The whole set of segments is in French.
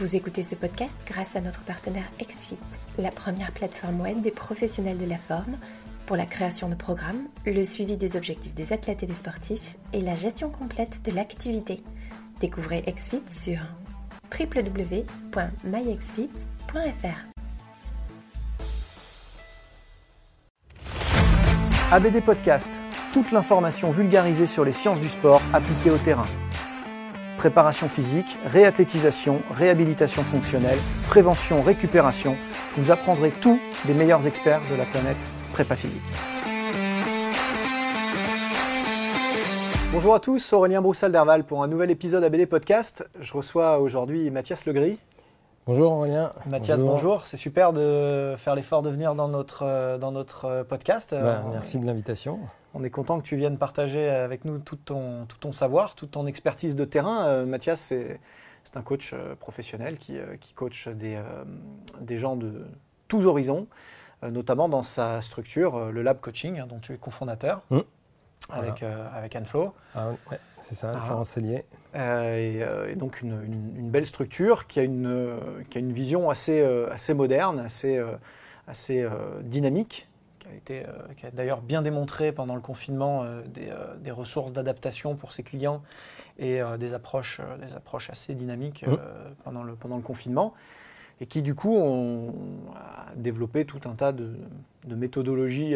Vous écoutez ce podcast grâce à notre partenaire XFIT, la première plateforme web des professionnels de la forme pour la création de programmes, le suivi des objectifs des athlètes et des sportifs et la gestion complète de l'activité. Découvrez XFIT sur www.myxfit.fr. ABD Podcast, toute l'information vulgarisée sur les sciences du sport appliquées au terrain. Préparation physique, réathlétisation, réhabilitation fonctionnelle, prévention, récupération, vous apprendrez tout des meilleurs experts de la planète prépa physique. Bonjour à tous, Aurélien Broussal d'Herval pour un nouvel épisode ABD Podcast. Je reçois aujourd'hui Mathias Legris. Bonjour Aurélien. Mathias, bonjour. C'est super de faire l'effort de venir dans notre, euh, dans notre euh, podcast. Ben, Euh, merci de l'invitation. On est content que tu viennes partager avec nous tout ton, tout ton savoir, toute ton expertise de terrain. Mathias, c'est un coach professionnel qui, qui coach des, des gens de tous horizons, notamment dans sa structure, le Lab Coaching, hein, dont tu es cofondateur, Mmh. Avec, euh, avec. Ah, ouais, c'est ça, Ah. Florence Cellier. Euh, et, euh, et donc une, une- une belle structure qui a une, euh, qui a une vision assez, euh, assez moderne, assez, assez dynamique, qui a, été, qui a d'ailleurs bien démontré pendant le confinement des, des ressources d'adaptation pour ses clients et des, approches, des approches assez dynamiques euh, pendant, le, pendant le confinement. Et qui du coup ont a développé tout un tas de, de méthodologies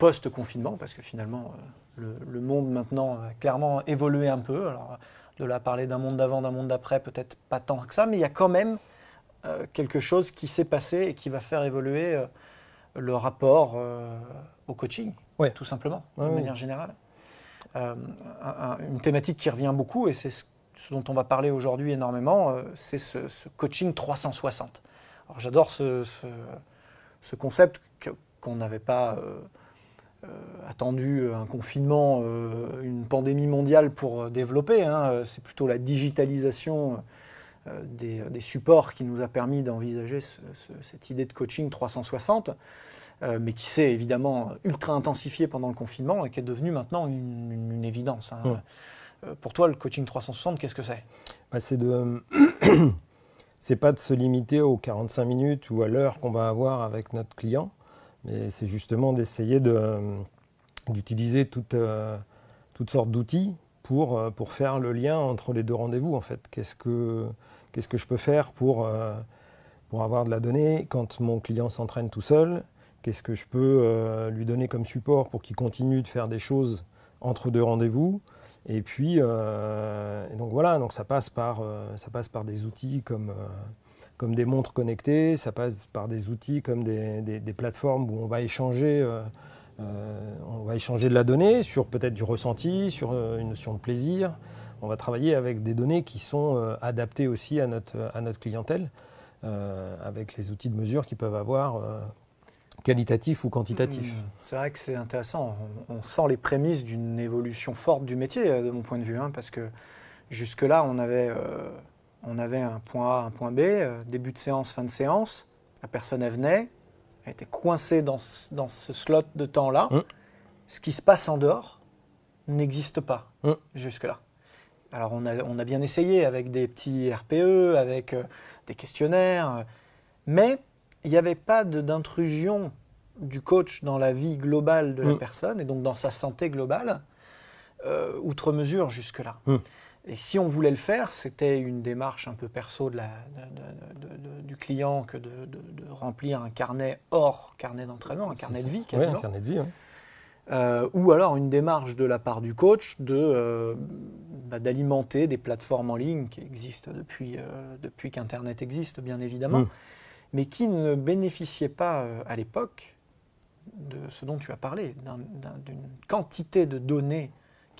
post-confinement, parce que finalement, euh, le, le monde maintenant a clairement évolué un peu. Alors, de là parler d'un monde d'avant, d'un monde d'après, peut-être pas tant que ça, mais il y a quand même euh, quelque chose qui s'est passé et qui va faire évoluer euh, le rapport euh, au coaching, Ouais. tout simplement, Ouais, de ouais. manière générale. Un- un- une thématique qui revient beaucoup, et c'est ce, ce dont on va parler aujourd'hui énormément, c'est ce, ce coaching 360. Alors j'adore ce, ce- ce concept qu'on n'avait pas attendu un confinement, euh, une pandémie mondiale pour euh, développer. hein. C'est plutôt la digitalisation euh, des, des supports qui nous a permis d'envisager ce- ce- cette idée de coaching 360, euh, mais qui s'est évidemment ultra intensifié pendant le confinement et qui est devenue maintenant une, une- une évidence. hein. Ouais. Euh, Pour toi, le coaching 360, qu'est-ce que c'est? Bah, c'est de. c'est pas de se limiter aux 45 minutes ou à l'heure qu'on va avoir avec notre client, mais c'est justement d'essayer de, d'utiliser toutes, euh, toutes sortes d'outils pour, euh, pour faire le lien entre les deux rendez-vous en fait. Qu'est-ce que, qu'est-ce que je peux faire pour, euh, pour avoir de la donnée quand mon client s'entraîne tout seul? Qu'est-ce que je peux euh, lui donner comme support pour qu'il continue de faire des choses entre deux rendez-vous? Et puis, euh, donc voilà, donc ça passe par, euh, ça passe par des outils comme, euh, comme des montres connectées, ça passe par des outils comme des, plateformes où on va échanger, euh, euh, on va échanger de la donnée sur peut-être du ressenti, sur euh, une notion de plaisir. On va travailler avec des données qui sont adaptées aussi à notre, à notre clientèle, avec les outils de mesure qui peuvent avoir qualitatif ou quantitatif. Mmh. C'est vrai que c'est intéressant. On, sent les prémices d'une évolution forte du métier, de mon point de vue, hein, parce que jusque-là, on avait, on avait un point A, un point B, euh, début de séance, fin de séance. La personne, elle venait, été coincé dans, ce- dans ce slot de temps-là. Mm. Ce qui se passe en dehors n'existe pas Mm. jusque-là. Alors on a, on a bien essayé avec des petits RPE, avec euh, des questionnaires, euh, mais il n'y avait pas d'intrusion du coach dans la vie globale de la Mm. personne et donc dans sa santé globale, euh, outre mesure jusque-là. Et si on voulait le faire, c'était une démarche un peu perso de la- de- de- du client que de, remplir un carnet hors carnet d'entraînement, un carnet de vie Oui, quasiment. un carnet de vie. ouais. Euh, ou alors une démarche de la part du coach de, euh, bah, d'alimenter des plateformes en ligne qui existent depuis, euh, depuis qu'Internet existe, bien évidemment, Mm. mais qui ne bénéficiaient pas euh, à l'époque de ce dont tu as parlé, d'un- d'un- d'une quantité de données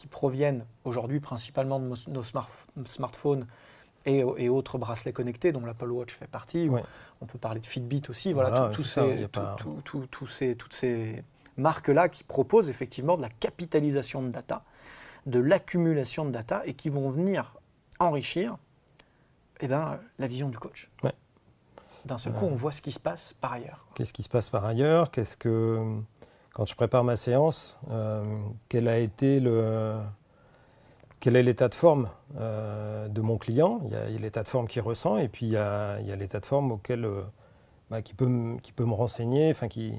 qui proviennent aujourd'hui principalement de nos, nos smart- smartphones et, et autres bracelets connectés, dont l'Apple Watch fait partie. Ouais. On peut parler de Fitbit aussi. Voilà, toutes ces marques-là qui proposent effectivement de la capitalisation de data, de l'accumulation de data et qui vont venir enrichir eh ben, la vision du coach. Ouais. D'un seul coup, Ouais. on voit ce qui se passe par ailleurs. Qu'est-ce qui se passe par ailleurs? Qu'est-ce que quand je prépare ma séance, euh, quel a été le quel est l'état de forme euh, de mon client? Il y a, l'état de forme qu'il ressent et puis il y a, l'état de forme auquel euh, bah, qui peut me, qui peut me renseigner, enfin qui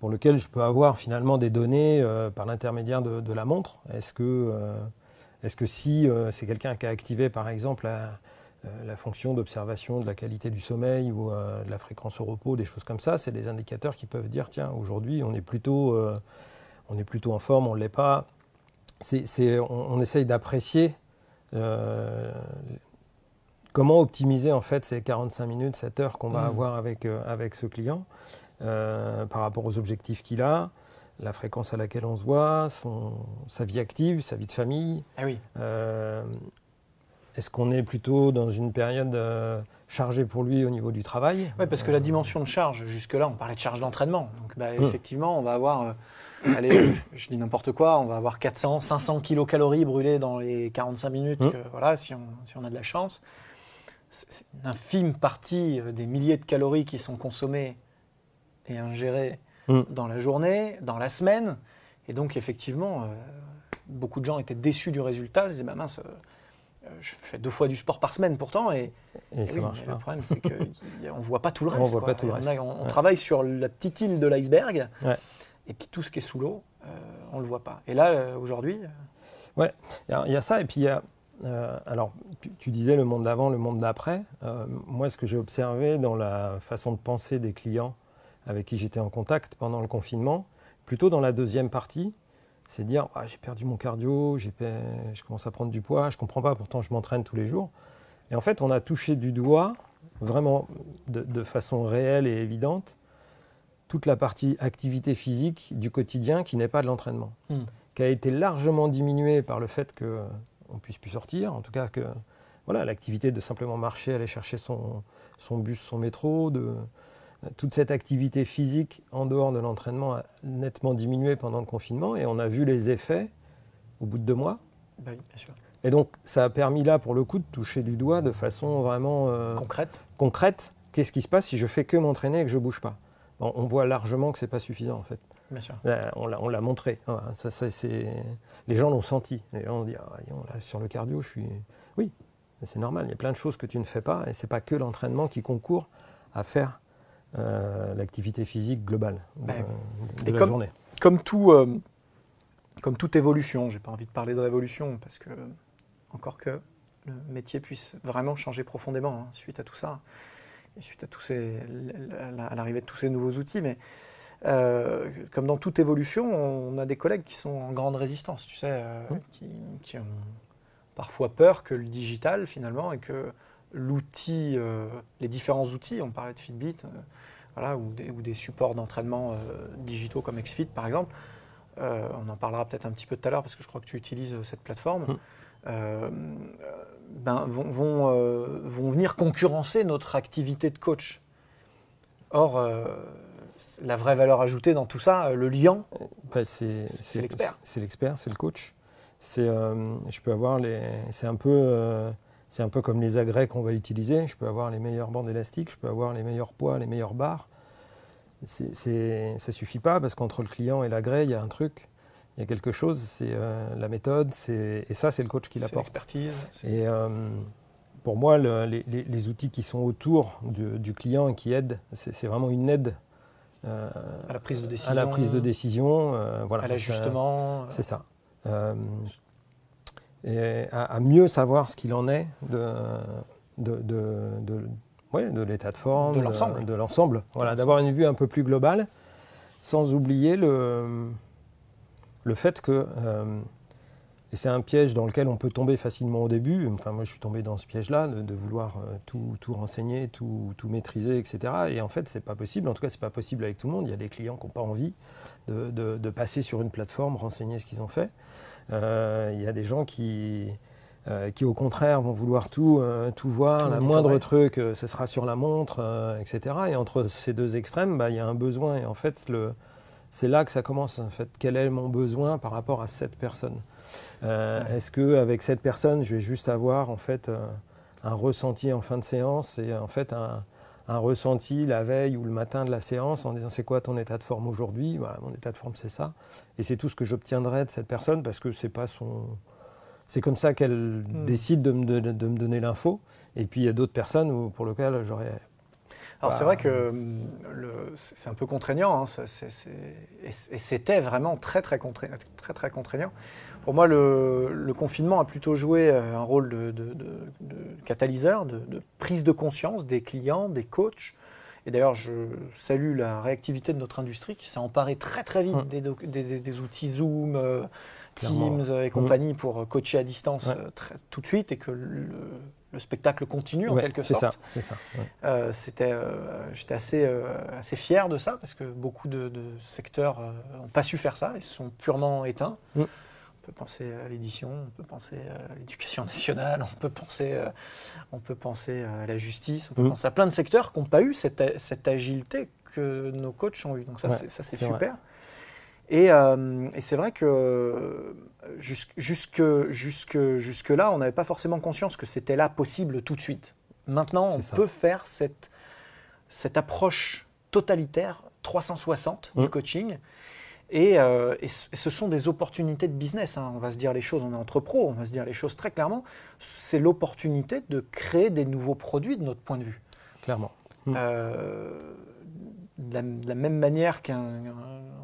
pour lequel je peux avoir finalement des données par l'intermédiaire de, la montre. Est-ce que est-ce que si c'est quelqu'un qui a activé par exemple la, la fonction d'observation de la qualité du sommeil ou euh, de la fréquence au repos, des choses comme ça, c'est des indicateurs qui peuvent dire tiens, aujourd'hui, on est plutôt, euh, on est plutôt en forme, on ne l'est pas. C'est, c'est- on, on essaye d'apprécier euh, comment optimiser en fait ces 45 minutes, cette heure qu'on va Mhm. avoir avec, euh, avec ce client euh, par rapport aux objectifs qu'il a, la fréquence à laquelle on se voit, son, sa vie active, sa vie de famille. Ah oui. Est-ce qu'on est plutôt dans une période euh, chargée pour lui au niveau du travail? Ouais, parce que la dimension de charge, jusque-là, on parlait de charge d'entraînement. Donc, bah, Mm. effectivement, on va avoir, euh, allez, je dis n'importe quoi, on va avoir 400, 500 kilocalories brûlées dans les 45 minutes, Mm. que, voilà, si on, si on a de la chance. C'est une infime partie euh, des milliers de calories qui sont consommées et ingérées Mm. dans la journée, dans la semaine. Et donc, effectivement, euh, beaucoup de gens étaient déçus du résultat. Ils disaient, bah mince, je fais deux fois du sport par semaine pourtant, et Et ça oui, marche mais pas. Le problème, c'est qu'on ne voit pas tout le On reste. voit quoi. pas tout le Et on a- reste. On, on Ouais. travaille sur la petite île de l'iceberg, Ouais. et puis tout ce qui est sous l'eau, euh, on ne le voit pas. Et là, euh, aujourd'hui, Il y, a- il y a ça, et puis il y a. euh, alors, tu, tu disais le monde d'avant, le monde d'après. Euh, moi, ce que j'ai observé dans la façon de penser des clients avec qui j'étais en contact pendant le confinement, plutôt dans la deuxième partie, c'est dire Ah, j'ai perdu mon cardio, j'ai je commence à prendre du poids, je comprends pas, pourtant je m'entraîne tous les jours. Et en fait, on a touché du doigt, vraiment de, de façon réelle et évidente, toute la partie activité physique du quotidien qui n'est pas de l'entraînement Hmm. qui a été largement diminué par le fait qu'on ne puisse plus sortir, en tout cas que voilà, l'activité de simplement marcher, aller chercher son, son bus, son métro, de, toute cette activité physique en dehors de l'entraînement a nettement diminué pendant le confinement et on a vu les effets au bout de deux mois. bah oui, bien sûr, Et donc ça a permis là pour le coup de toucher du doigt de façon vraiment euh, concrète. concrète qu'est-ce qui se passe si je fais que m'entraîner et que je bouge pas. Bon, on voit largement que c'est pas suffisant en fait. Bien sûr. On l'a- on l'a montré. Ça, ça, c'est- Les gens l'ont senti. Les gens ont dit, ah, voyons, là, sur le cardio, je suis... Oui, c'est normal. Il y a plein de choses que tu ne fais pas et c'est pas que l'entraînement qui concourt à faire l'activité physique globale de, Ben, de et la comme- journée. Comme, tout, euh, comme toute évolution, j'ai pas envie de parler de révolution, parce que, encore que le métier puisse vraiment changer profondément hein, suite à tout ça, et suite à, tous ces, à l'arrivée de tous ces nouveaux outils, mais euh, comme dans toute évolution, on a des collègues qui sont en grande résistance, tu sais, euh, qui, qui ont parfois peur que le digital, finalement, et que l'outil, euh, les différents outils, on parlait de Fitbit, euh, voilà, ou, des, ou des supports d'entraînement euh, digitaux comme XFIT, par exemple, on en parlera peut-être un petit peu tout à l'heure, parce que je crois que tu utilises cette plateforme, euh, ben, vont, vont, vont venir concurrencer notre activité de coach. Or, la vraie valeur ajoutée dans tout ça, le lien, Ben, c'est l'expert. C'est l'expert, c'est le coach. C'est, je peux avoir les, c'est un peu, c'est un peu comme les agrès qu'on va utiliser. Je peux avoir les meilleures bandes élastiques, je peux avoir les meilleurs poids, les meilleures barres. ça suffit pas parce qu'entre le client et l'agré, il y a un truc, il y a quelque chose, c'est la méthode, et ça, c'est le coach qui l'apporte. l'expertise. Et pour moi, les, outils qui sont autour du, client et qui aident, c'est, vraiment une aide à la prise de décision. À la prise de décision, voilà. À l'ajustement. C'est ça et à, mieux savoir ce qu'il en est de, de, de, l'état de forme, de l'ensemble. Voilà, d'avoir une vue un peu plus globale, sans oublier le, le fait que, euh, et c'est un piège dans lequel on peut tomber facilement au début, enfin moi je suis tombé dans ce piège-là, de, vouloir euh, tout, tout, renseigner, tout, tout, maîtriser, etc. Et en fait, c'est pas possible, en tout cas, c'est pas possible avec tout le monde. Il y a des clients qui n'ont pas envie de, passer sur une plateforme, renseigner ce qu'ils ont fait. Euh, il y a des gens qui, euh, qui, au contraire, vont vouloir tout, euh, tout voir, le moindre truc, ce sera sur la montre, etc. Et entre ces deux extrêmes, bah, il y a un besoin. Et en fait, c'est là que ça commence. En fait, quel est mon besoin par rapport à cette personne? Est-ce qu'avec cette personne, je vais juste avoir en fait un ressenti en fin de séance et en fait un, un ressenti la veille ou le matin de la séance en disant c'est quoi ton état de forme aujourd'hui? Voilà, Mon état de forme c'est ça. Et c'est tout ce que j'obtiendrai de cette personne parce que c'est pas son. C'est comme ça qu'elle hmm. décide de me, de, me donner l'info. Et puis il y a d'autres personnes où, pour lesquelles j'aurais. Alors c'est vrai que hum, c'est un peu contraignant, hein, et c'était vraiment très très, très très contraignant. Pour moi, le, confinement a plutôt joué euh, un rôle de, catalyseur, de, prise de conscience des clients, des coachs. Et d'ailleurs, je salue la réactivité de notre industrie qui s'est emparée très très vite des, outils Zoom, euh, Teams et hum. compagnie pour coacher à distance euh, tout de suite et que le, spectacle continue en quelque sorte. C'est ça. c'était, j'étais assez, assez fier de ça parce que beaucoup de, secteurs n'ont pas su faire ça, ils se sont purement éteints. On peut penser à l'édition, on peut penser à l'éducation nationale, on peut penser, euh, on peut penser à la justice, on peut mmh. penser à plein de secteurs qui n'ont pas eu cette, cette, agilité que nos coachs ont eu. Donc ça, c'est super. Et, euh, et c'est vrai que jusque, jusque, jusque, jusque là, on n'avait pas forcément conscience que c'était là possible tout de suite. Maintenant, on peut faire cette, cette approche totalitaire 360 du mmh. Coaching euh, et, ce sont des opportunités de business. Hein. On va se dire les choses, on est entre pros, on va se dire les choses très clairement. C'est l'opportunité de créer des nouveaux produits de notre point de vue. Clairement. Hmm. Euh, de, la, même manière qu'un.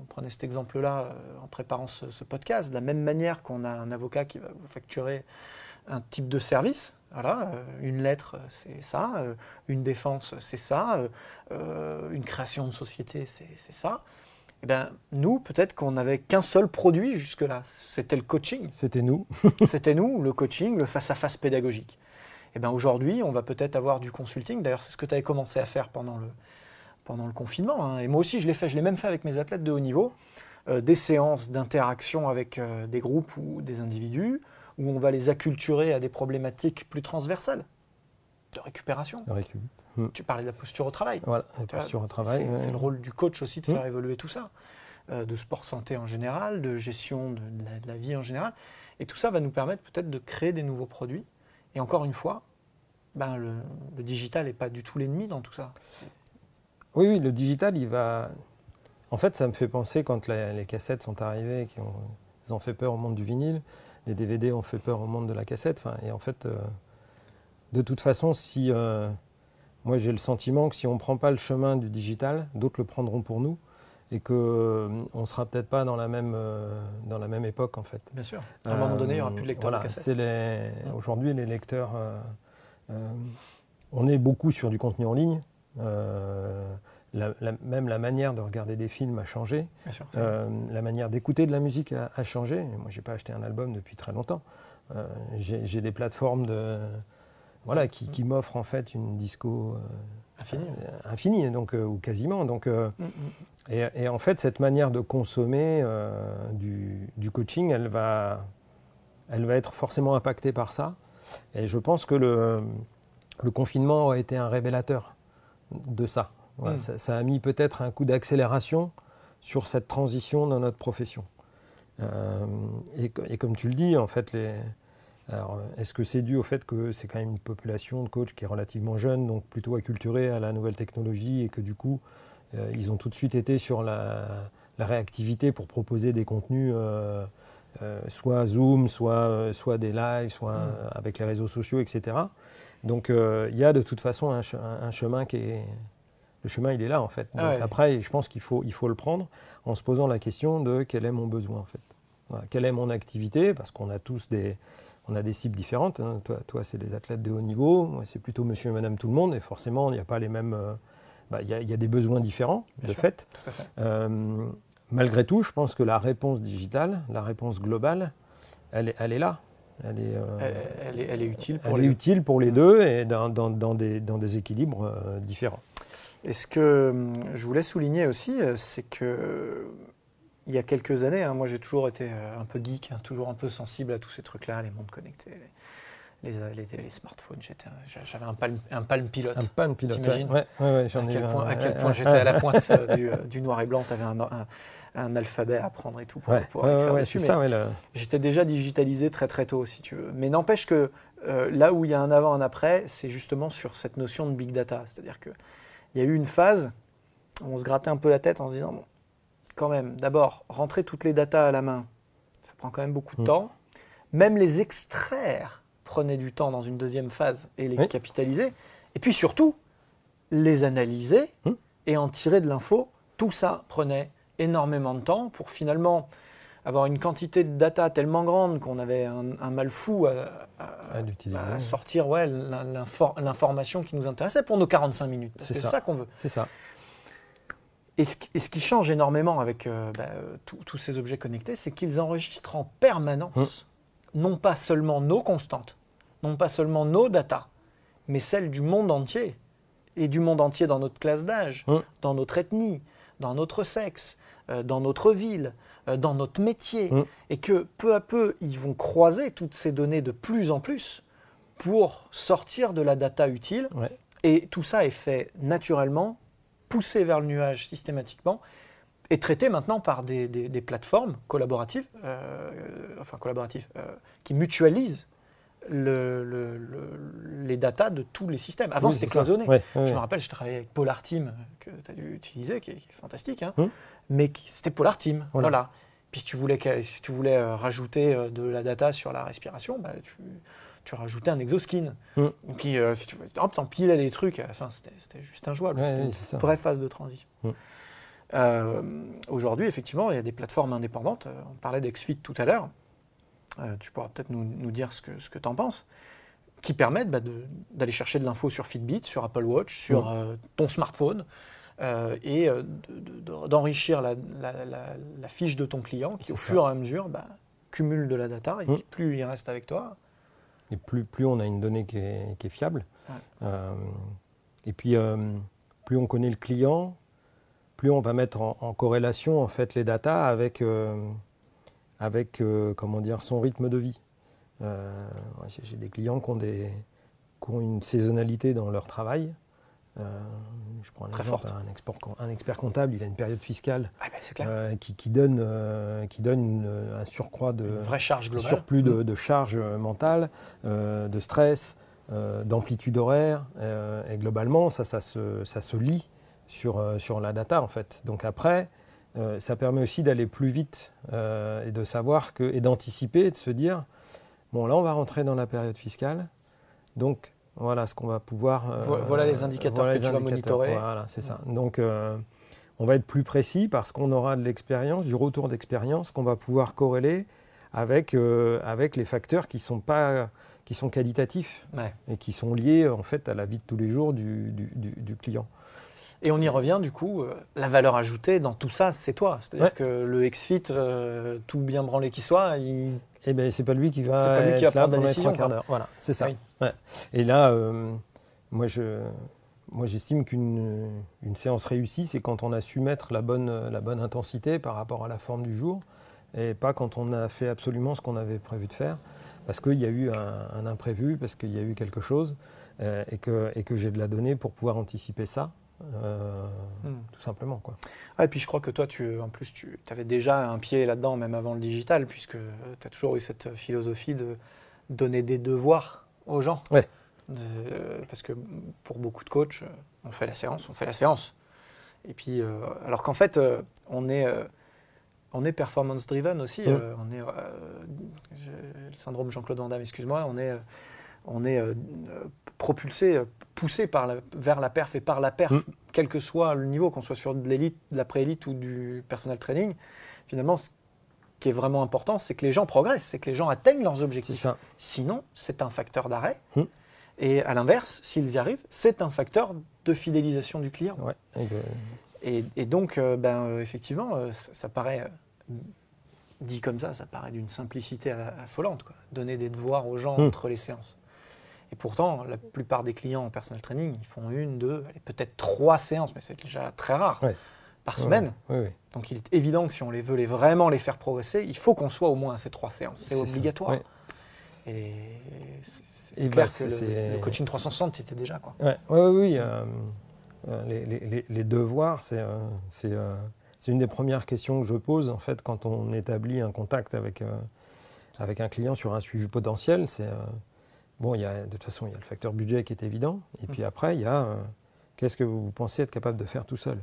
On prenait cet exemple-là euh, en préparant ce, podcast, de la même manière qu'on a un avocat qui va vous facturer un type de service. Voilà, une lettre, c'est ça. Une défense, c'est ça. Une création de société, c'est ça. Eh ben, nous, peut-être qu'on n'avait qu'un seul produit jusque-là, c'était le coaching. C'était nous. c'était nous, le coaching, le face-à-face pédagogique. Eh ben, aujourd'hui, on va peut-être avoir du consulting. D'ailleurs, c'est ce que tu avais commencé à faire pendant le, pendant le confinement. Hein. Et moi aussi, je l'ai fait. Je l'ai même fait avec mes athlètes de haut niveau. Euh, des séances d'interaction avec euh, des groupes ou des individus, où on va les acculturer à des problématiques plus transversales de récupération. Hmm. Tu parlais de la posture au travail. Voilà, la posture au travail. C'est le rôle du coach aussi de hmm. faire évoluer tout ça, euh, de sport santé en général, de gestion de, la, vie en général. Et tout ça va nous permettre peut-être de créer des nouveaux produits. Et encore une fois, ben, le, digital n'est pas du tout l'ennemi dans tout ça. Oui, oui, le digital, il va. En fait, ça me fait penser quand les cassettes sont arrivées, qui ont, ils ont fait peur au monde du vinyle, les DVD ont fait peur au monde de la cassette. Et en fait, euh, de toute façon, si euh, moi j'ai le sentiment que si on ne prend pas le chemin du digital, d'autres le prendront pour nous et qu'on euh, ne sera peut-être pas dans la, même, euh, dans la même époque en fait. Bien sûr. À un moment donné, il n'y aura plus de lecteurs de cassette. Les... Aujourd'hui, les lecteurs, on est beaucoup sur du contenu en ligne. même la manière de regarder des films a changé. Sûr, la manière d'écouter de la musique a, a changé. Moi, je n'ai pas acheté un album depuis très longtemps. j'ai des plateformes de voilà, qui, qui m'offre en fait une disco euh, infinie, donc, euh, ou quasiment. Donc, euh, mm, mm. et, et, en fait, cette manière de consommer du, du, coaching, elle va, elle va être forcément impactée par ça. Et je pense que le, le confinement a été un révélateur de ça. Mm. ça, ça, a mis peut-être un coup d'accélération sur cette transition dans notre profession. et, et, comme tu le dis, en fait, les, alors, euh, est-ce que c'est dû au fait que c'est quand même une population de coachs qui est relativement jeune, donc plutôt acculturée à la nouvelle technologie et que du coup, ils ont tout de suite été sur la, réactivité pour proposer des contenus, soit Zoom, soit, soit des lives, soit mm. avec les réseaux sociaux, etc. Donc il y a de toute façon un, chemin qui est... Le chemin, il est là, en fait. Ah Après, je pense qu'il faut, il faut le prendre en se posant la question de quel est mon besoin, en fait. Quelle est mon activité Parce qu'on a tous des, on a des cibles différentes. Hein. Toi, toi c'est des athlètes de haut niveau. Moi, c'est plutôt monsieur et madame tout le monde. Et forcément, il n'y a pas les mêmes. Euh, bah, il y, a des besoins différents, de fait. Euh, malgré tout, je pense que la réponse digitale, la réponse globale, elle est, elle est là. Elle est, euh, elle, est, utile pour elle les est utile pour les deux et dans, dans, des, dans des, équilibres différents. Et ce que hum, je voulais souligner aussi, c'est que il y a quelques années, hein, moi j'ai toujours été euh, un peu geek, hein, toujours un peu sensible à tous ces trucs-là, les mondes connectés, les, les, smartphones. J'avais un palm, un palm pilote. Un palm pilote, ouais, ouais, ouais, j'en ai À quel point, j'étais à la pointe euh, du, euh, du, noir et blanc, tu avais un, un, alphabet à apprendre et tout pour pouvoir faire dessus. J'étais déjà digitalisé très très tôt, si tu veux. Mais n'empêche que là où il y a un avant, un après, c'est justement sur cette notion de big data. C'est-à-dire qu'il y a eu une phase où on se grattait un peu la tête en se disant quand même, d'abord, rentrer toutes les datas à la main, ça prend quand même beaucoup de mm. temps. Même les extraire prenait du temps dans une deuxième phase et les capitaliser. Et puis surtout, les analyser mm. et en tirer de l'info. Tout ça prenait énormément de temps pour finalement avoir une quantité de data tellement grande qu'on avait un, mal fou à, sortir ouais, l'information qui nous intéressait pour nos 45 minutes. C'est ça qu'on veut. C'est ça. Et ce, qui change énormément avec euh, bah, euh, tous ces objets connectés, c'est qu'ils enregistrent en permanence, mmh. non pas seulement nos constantes, non pas seulement nos datas, mais celles du monde entier. Et du monde entier dans notre classe d'âge, mmh. dans notre ethnie, dans notre sexe, euh, dans notre ville, dans notre métier. Mmh. Et que peu à peu, ils vont croiser toutes ces données de plus en plus pour sortir de la data utile. Et tout ça est fait naturellement poussé vers le nuage systématiquement et traité maintenant par des, plateformes collaboratives, euh, enfin collaboratives, euh, qui mutualisent le, les datas de tous les systèmes. Avant, c'était cloisonné. je me rappelle, je travaillais avec Polar Team, que tu as dû utiliser, qui est, fantastique, hein, hum. mais c'était Polar Team. Voilà. Puis si tu voulais, si tu voulais euh, rajouter de la data sur la respiration, bah, tu, tu rajoutais un exoskin. Mm. Et puis, euh, si tu hop, t'empilais les trucs. Enfin, c'était juste injouable. c'était une vraie phase de transition. Mm. Euh, aujourd'hui, effectivement, il y a des plateformes indépendantes. Euh, on parlait d'Exfit tout à l'heure. tu pourras peut-être nous, nous, dire ce que, ce que tu en penses. Qui permettent bah, d'aller chercher de l'info sur Fitbit, sur Apple Watch, sur mm. ton smartphone. et d'enrichir la, la, fiche de ton client qui, au fur et à mesure, bah, cumule de la data. Et plus il reste avec toi, et plus, plus on a une donnée qui est, fiable. Euh, et puis, euh, plus on connaît le client, plus on va mettre en, corrélation en fait les datas avec, euh, avec comment dire, son rythme de vie. J'ai des clients qui ont, des, qui ont une saisonnalité dans leur travail. Euh, je prends un exemple, un, expert comptable, il a une période fiscale ah ben, euh, qui, donne, euh, qui donne un surcroît de vraie charge globale. surplus de, de charge mentale, de stress, d'amplitude horaire, et globalement ça, ça, se, ça se lit sur, sur la data en fait. Donc après, ça permet aussi d'aller plus vite et de savoir que et d'anticiper, de se dire bon là on va rentrer dans la période fiscale, donc voilà ce qu'on va pouvoir. Euh, voilà les indicateurs que tu vas monitorer. Voilà, c'est ça. Donc, euh, on va être plus précis parce qu'on aura de l'expérience, du retour d'expérience qu'on va pouvoir corréler avec, euh, avec les facteurs qui sont pas qui sont qualitatifs et qui sont liés en fait à la vie de tous les jours du, du, client. Et on y revient du coup, la valeur ajoutée dans tout ça, c'est toi. C'est-à-dire que le XFIT, tout bien branlé qu'il soit, il eh ben, c'est pas lui qui va, pas lui qui va prendre la décision. Voilà, c'est ça. Et là, euh, moi, je, moi, j'estime qu'une une séance réussie, c'est quand on a su mettre la bonne, la bonne intensité par rapport à la forme du jour, et pas quand on a fait absolument ce qu'on avait prévu de faire, parce qu'il y a eu un, imprévu, parce qu'il y a eu quelque chose, euh, et que, et que j'ai de la donnée pour pouvoir anticiper ça. Euh, hmm. Tout simplement. Quoi. et puis je crois que toi, tu, en plus, tu avais déjà un pied là-dedans, même avant le digital, puisque tu as toujours eu cette philosophie de donner des devoirs aux gens. Ouais. parce que pour beaucoup de coachs, on fait la séance, on fait la séance. Et puis, euh, alors qu'en fait, euh, on est, euh, on est performance driven aussi. Euh, on est, euh, le syndrome Jean-Claude Van Damme, excuse-moi. On est, euh, on est euh, propulsé, poussé par la- vers la perf et par la perf, Mm. quel que soit le niveau, qu'on soit sur de l'élite, de la pré-élite ou du personal training. Finalement, ce qui est vraiment important, c'est que les gens progressent, c'est que les gens atteignent leurs objectifs. ça. Sinon, c'est un facteur d'arrêt. Mm. Et à l'inverse, s'ils y arrivent, c'est un facteur de fidélisation du client. Ouais. Et de- Et, et donc, euh, ben, euh, effectivement, euh, ça, ça paraît, dit comme ça, ça paraît d'une simplicité affolante. Quoi. Donner des devoirs aux gens Hmm. entre les séances. Et pourtant, la plupart des clients en personal training, ils font une, deux, peut-être trois séances, mais c'est déjà très rare, Ouais. par semaine. Donc il est évident que si on les veut les, vraiment les faire progresser, il faut qu'on soit au moins à ces trois séances. C'est obligatoire. Et c'est clair bah, que le- coaching 360, c'était déjà. Quoi. Ouais, oui. euh, euh, les, les- les- les devoirs, c'est euh, c'est, euh, c'est une des premières questions que je pose en fait quand on établit un contact avec, avec un client sur un suivi potentiel. C'est bon, il y a de toute façon il y a le facteur budget qui est évident, et puis après il y a euh, qu'est-ce que vous pensez être capable de faire tout seul?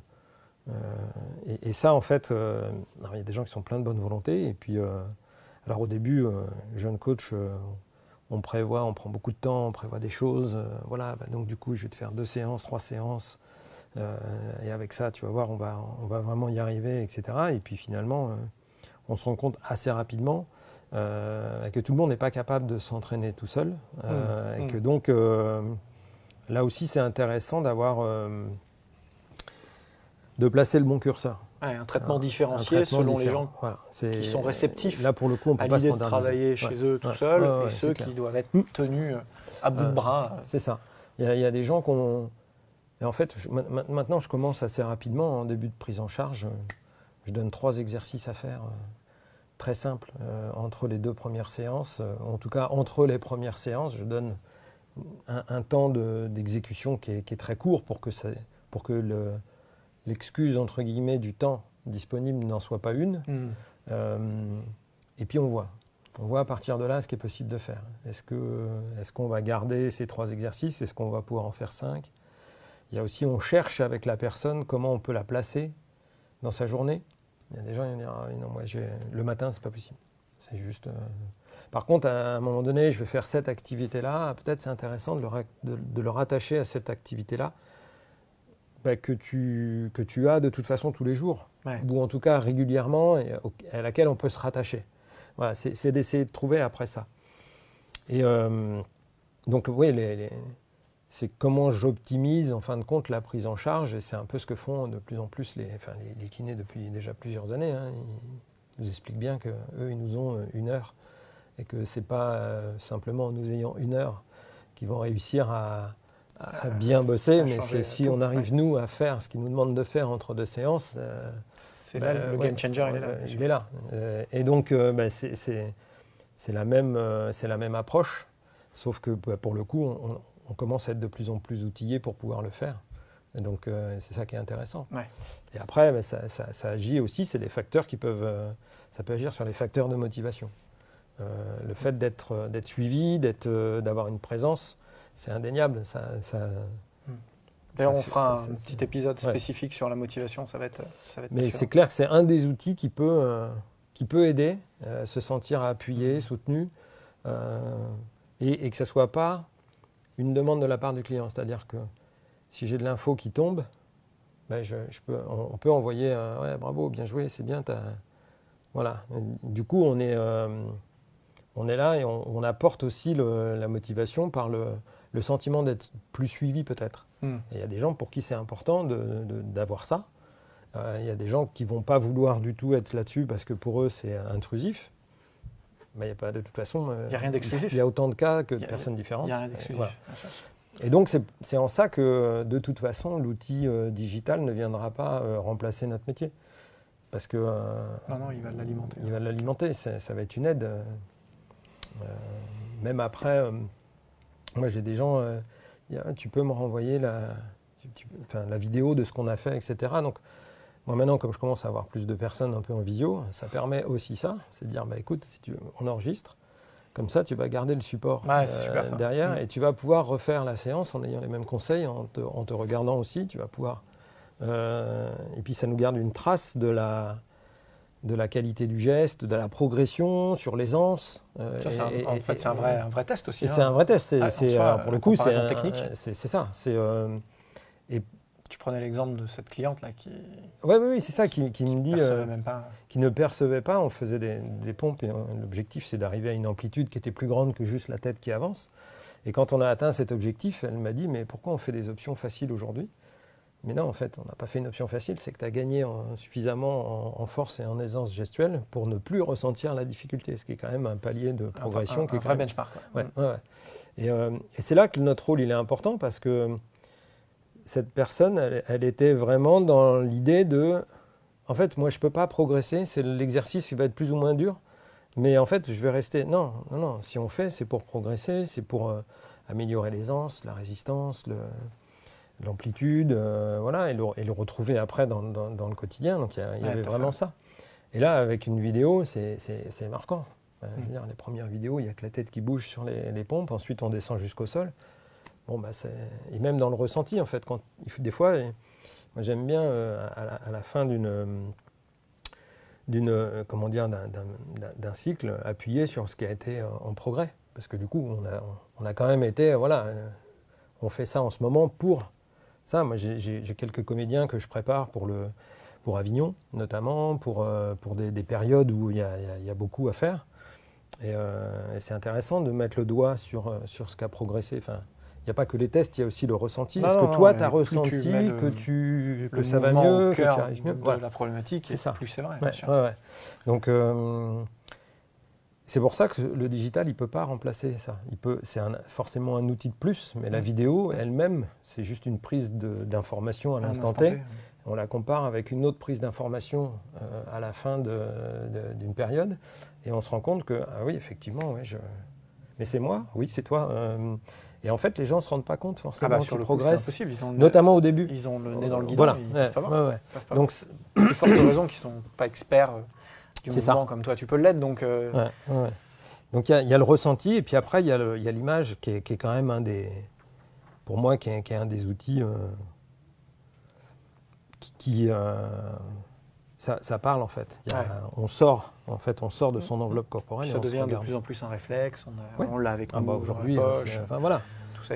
Euh, et, et ça en fait, euh, alors, il y a des gens qui sont pleins de bonne volonté, et puis alors au début, jeune coach. on prévoit, on prend beaucoup de temps, on prévoit des choses. voilà, bah, donc du coup, je vais te faire deux séances, trois séances. et avec ça, tu vas voir, on va, on va vraiment y arriver, etc. Et puis finalement, on se rend compte assez rapidement euh, que tout le monde n'est pas capable de s'entraîner tout seul. euh, Mmh, Et que mmh. donc, euh, là aussi, c'est intéressant d'avoir. euh, de placer le bon curseur. Ouais, un traitement Un- différencié un traitement selon les gens Voilà, qui sont réceptifs Là, pour le coup, on peut à pas de travailler Ouais. chez eux tout Ouais. ouais, et ceux qui doivent être tenus à bout de bras. C'est ça. Il y, a, il y a des gens qu'on. Et en fait, je- maintenant, je commence assez rapidement en début de prise en charge. Je donne trois exercices à faire, très simples, euh, entre les deux premières séances. Euh, En tout cas, entre les premières séances, je donne un, un temps de- d'exécution qui, est, qui est très court pour que, ça- pour que le- l'excuse, entre guillemets, du temps disponible n'en soit pas une. Mm. Euh, et puis on voit. On voit à partir de là ce qui est possible de faire. Est-ce qu'on va garder ces trois exercices? Est-ce qu'on va pouvoir en faire cinq? Il y a aussi, on cherche avec la personne comment on peut la placer dans sa journée. Il y a des gens qui vont dire Ah, non, moi j'ai le matin, c'est pas possible. C'est juste. euh, Par contre, à un moment donné, je vais faire cette activité-là. Peut-être c'est intéressant de le, ra- de, de le rattacher à cette activité-là bah, que, tu, que tu as de toute façon tous les jours Ouais. ou en tout cas régulièrement, et au- à laquelle on peut se rattacher. Voilà, c'est c'est d'essayer de trouver après ça. Et euh, donc, oui, les- les- c'est comment j'optimise en fin de compte la prise en charge, et c'est un peu ce que font de plus en plus les, enfin, les, les kinés depuis déjà plusieurs années. hein. Ils nous expliquent bien qu'eux, ils nous ont euh, une heure, et que c'est pas euh, simplement en nous ayant une heure qu'ils vont réussir à, à- à bien bosser, à mais c'est si tout, on arrive, ouais. nous, à faire ce qu'ils nous demandent de faire entre deux séances. euh, C'est là bah, le ouais, game changer, il est là. il est là. Et donc, euh, bah, c'est- la, même, c'est la même approche, sauf que bah, pour le coup, on, on commence à être de plus en plus outillé pour pouvoir le faire. Et donc, euh, c'est ça qui est intéressant. Ouais. Et après, bah, ça, ça- ça agit aussi, c'est des facteurs qui peuvent. euh, ça peut agir sur les facteurs de motivation. Euh, le fait d'être d'être suivi, d'être, d'avoir une présence, c'est indéniable. Ça, ça- D'ailleurs, ça on fera ça- un ça- petit épisode Ouais. spécifique sur la motivation, ça va être, ça va être Mais c'est clair que c'est un des outils qui peut, qui peut aider, se sentir appuyé, soutenu, euh, et, et que ce ne soit pas une demande de la part du client. C'est-à-dire que si j'ai de l'info qui tombe, ben je, je peux, on, on peut envoyer un, ouais, bravo, bien joué, c'est bien. t'as- Voilà. Du coup, on est, euh, on est là et on, on apporte aussi le- la motivation par le, le sentiment d'être plus suivi peut-être. Hmm. Il y a des gens pour qui c'est important d'avoir ça. Euh, Il y a des gens qui vont pas vouloir du tout être là-dessus parce que pour eux c'est intrusif. Il n'y a pas de toute façon. euh, Il y a rien d'exclusif. Il y a autant de cas que Il de y personnes Il différentes. n'y a rien Et d'exclusif. voilà. Et donc c'est en ça que de toute façon l'outil euh, digital ne viendra pas euh, remplacer notre métier. Parce que euh, Non, non, il va l'alimenter. il va l'alimenter, ça, ça va être une aide. euh, euh, même après, euh, moi j'ai des gens, euh, il y tu peux me renvoyer la, tu- tu- enfin, la vidéo de ce qu'on a fait, etc. Donc moi maintenant, comme je commence à avoir plus de personnes un peu en visio, ça permet aussi ça, c'est de dire, bah, écoute, si tu, on enregistre, comme ça tu vas garder le support euh, super, derrière Mm. et tu vas pouvoir refaire la séance en ayant les mêmes conseils, en te, en te regardant aussi, tu vas pouvoir et puis ça nous garde une trace de la, de la qualité du geste, de la progression sur l'aisance. en fait, c'est un vrai, un vrai test aussi. C'est hein. un vrai test. C'est, ah, pour le coup, c'est technique. C'est, ça. C'est et tu prenais l'exemple de cette cliente là qui. Ouais, oui, oui, c'est ça qui, me dit. Euh, même pas. Qui ne percevait pas. On faisait des, pompes et euh, l'objectif c'est d'arriver à une amplitude qui était plus grande que juste la tête qui avance. Et quand on a atteint cet objectif, elle m'a dit mais pourquoi on fait des options faciles aujourd'hui? Mais non, en fait, on n'a pas fait une option facile. C'est que tu as gagné suffisamment en, force et en aisance gestuelle pour ne plus ressentir la difficulté, ce qui est quand même un palier de progression. Un, un, vrai benchmark. Ouais, ouais, Et, euh, et c'est là que notre rôle il est important parce que cette personne, elle, était vraiment dans l'idée de, en fait, moi, je ne peux pas progresser, c'est l'exercice qui va être plus ou moins dur, mais en fait, je vais rester. Non, non, non, si on fait, c'est pour progresser, c'est pour euh, améliorer l'aisance, la résistance, l'amplitude, euh, voilà, et le, retrouver après dans, le quotidien. Donc, il y, avait vraiment ça. Et là, avec une vidéo, c'est marquant. Euh, mm. les premières vidéos, il n'y a que la tête qui bouge sur les pompes, ensuite on descend jusqu'au sol. Bon, bah, et même dans le ressenti, en fait, quand, des fois, moi j'aime bien euh, à, la, fin d'une, euh, d'une, euh, comment dire, d'un, cycle, appuyer sur ce qui a été en progrès. Parce que du coup, on a, on a quand même été, voilà, on fait ça en ce moment pour ça. Moi, j'ai, quelques comédiens que je prépare pour, le, pour Avignon, notamment, pour, pour des, périodes où il y, a, y a, beaucoup à faire. Et, c'est intéressant de mettre le doigt sur, sur ce qui a progressé. Enfin, n'y a pas que les tests, il y a aussi le ressenti. Est-ce que toi, tu as ressenti que, tu, que ça va mieux, que tu arrives mieux voilà. la problématique, c'est ça. plus c'est vrai. Donc, euh, c'est pour ça que le digital, il ne peut pas remplacer ça. Il peut, c'est forcément un outil de plus, mais la mm. vidéo elle-même, c'est juste une prise d'information à l'instant T. On la compare avec une autre prise d'information euh, à la fin d'une période, et on se rend compte que, ah oui, effectivement, ouais, je... mais c'est moi, oui, c'est toi. Euh, et en fait, les gens ne se rendent pas compte forcément ah bah, sur le progressent, notamment au début. Ils ont le nez dans le guidon. Voilà. Ils Donc, de fortes raisons qu'ils ne sont pas experts euh, du mouvement comme toi, tu peux l'être. Donc, euh, donc il y, a le ressenti, et puis après, il y a l'image qui, qui, est quand même un des, pour moi, qui est, qui est un des outils euh, qui, ça, ça, parle en fait. on sort, en fait, on sort de son enveloppe corporelle. Ça devient de plus en plus un réflexe. On l'a avec ah nous bah aujourd'hui. Enfin, voilà.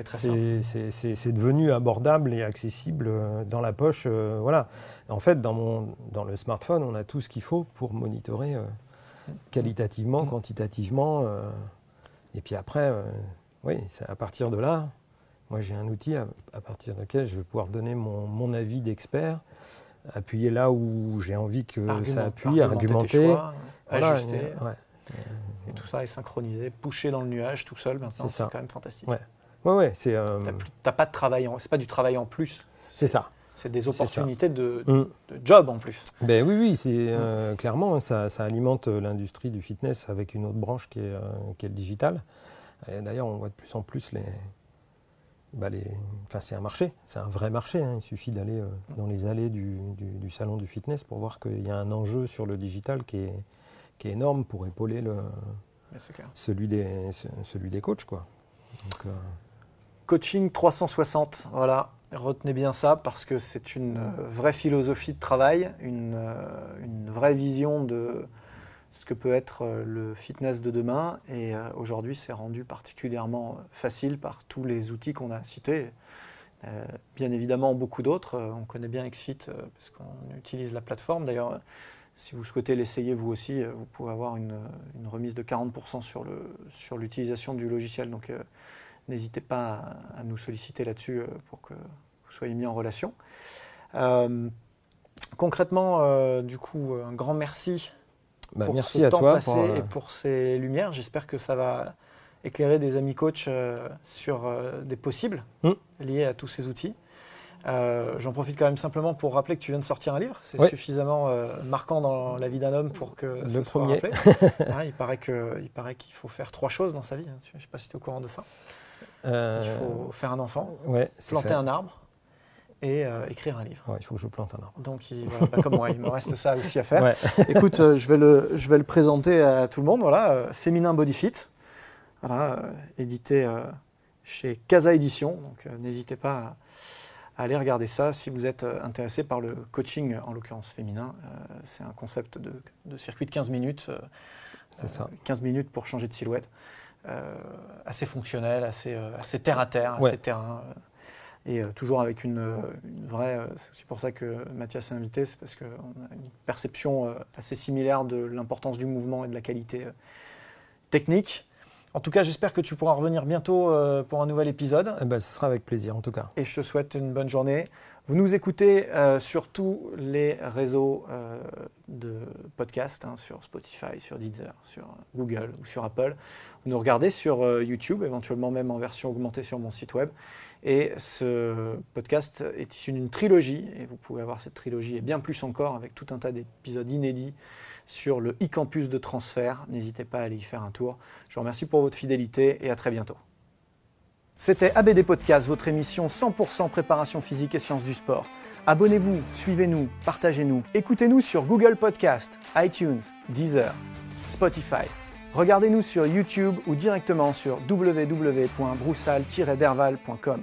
C'est devenu abordable et accessible euh, dans la poche. Euh, voilà. En fait, dans, mon, dans le smartphone, on a tout ce qu'il faut pour monitorer euh, qualitativement, mm. quantitativement. et puis après, oui, c'est à partir de là, moi j'ai un outil à, partir duquel je vais pouvoir donner mon, mon avis d'expert appuyer là où j'ai envie que ça appuie, argumenter, ajuster. Et tout ça est synchronisé, poussé dans le nuage tout seul, c'est quand même fantastique. Ouais, ouais, ouais c'est. Euh... T'as pas de travail, c'est pas du travail en plus. C'est ça. C'est des opportunités de, mm. de, job en plus. Ben oui, oui, c'est euh, clairement ça, ça alimente l'industrie du fitness avec une autre branche qui est, euh, qui est le digital. D'ailleurs, on voit de plus en plus les, bah enfin, c'est un marché, c'est un vrai marché. Hein. Il suffit d'aller euh, dans les allées du, salon du fitness pour voir qu'il y a un enjeu sur le digital qui est, qui est énorme pour épauler le, celui, des, celui des coachs. Quoi. Euh, Coaching 360, voilà. Retenez bien ça parce que c'est une vraie philosophie de travail, une, une vraie vision de, ce que peut être euh, le fitness de demain. Et euh, aujourd'hui, c'est rendu particulièrement euh, facile par tous les outils qu'on a cités. bien évidemment, beaucoup d'autres. On connaît bien XFIT parce qu'on utilise la plateforme. D'ailleurs, si vous souhaitez l'essayer vous aussi, vous pouvez avoir une, remise de 40% sur l'utilisation du logiciel. Donc, n'hésitez pas à, nous solliciter là-dessus pour que vous soyez mis en relation. concrètement, du coup, un grand merci bah, pour merci ce à temps toi passé et euh, pour ces lumières. J'espère que ça va éclairer des amis coachs euh, sur euh, des possibles hmm. liés à tous ces outils. J'en profite quand même simplement pour rappeler que tu viens de sortir un livre. C'est suffisamment marquant dans la vie d'un homme pour que Le ce premier. soit rappelé. Hein, il paraît il paraît qu'il faut faire trois choses dans sa vie. Hein. Je ne sais pas si tu es au courant de ça. Il faut faire un enfant, planter un arbre, et euh, écrire un livre. il faut que je plante un arbre. Donc, il, bah, comme moi, il me reste ça aussi à faire. Écoute, euh, je, vais le, je vais le présenter à tout le monde. Voilà, euh, Féminin Body Fit, voilà, édité chez Casa Édition. Donc, n'hésitez pas allez regarder ça si vous êtes intéressé par le coaching, en l'occurrence féminin. c'est un concept de, de, circuit de 15 minutes. c'est ça. 15 minutes pour changer de silhouette. assez fonctionnel, assez, assez terre à terre, assez terrain et toujours avec une, vraie. c'est aussi pour ça que Mathias est invité, c'est parce qu'on a une perception assez similaire de l'importance du mouvement et de la qualité technique. En tout cas, j'espère que tu pourras revenir bientôt euh, pour un nouvel épisode. Eh ben, ce sera avec plaisir, en tout cas. Et je te souhaite une bonne journée. Vous nous écoutez euh, sur tous les réseaux euh, de podcast, hein, sur Spotify, sur Deezer, sur Google ou sur Apple. Vous nous regardez sur YouTube, éventuellement même en version augmentée sur mon site web. Et ce podcast est issu d'une trilogie, et vous pouvez avoir cette trilogie et bien plus encore avec tout un tas d'épisodes inédits sur le e-campus de transfert. N'hésitez pas à aller y faire un tour. Je vous remercie pour votre fidélité et à très bientôt. C'était ABD Podcast, votre émission 100% préparation physique et sciences du sport. Abonnez-vous, suivez-nous, partagez-nous. Écoutez-nous sur Google Podcast, iTunes, Deezer, Spotify. Regardez-nous sur YouTube ou directement sur www.broussal-derval.com.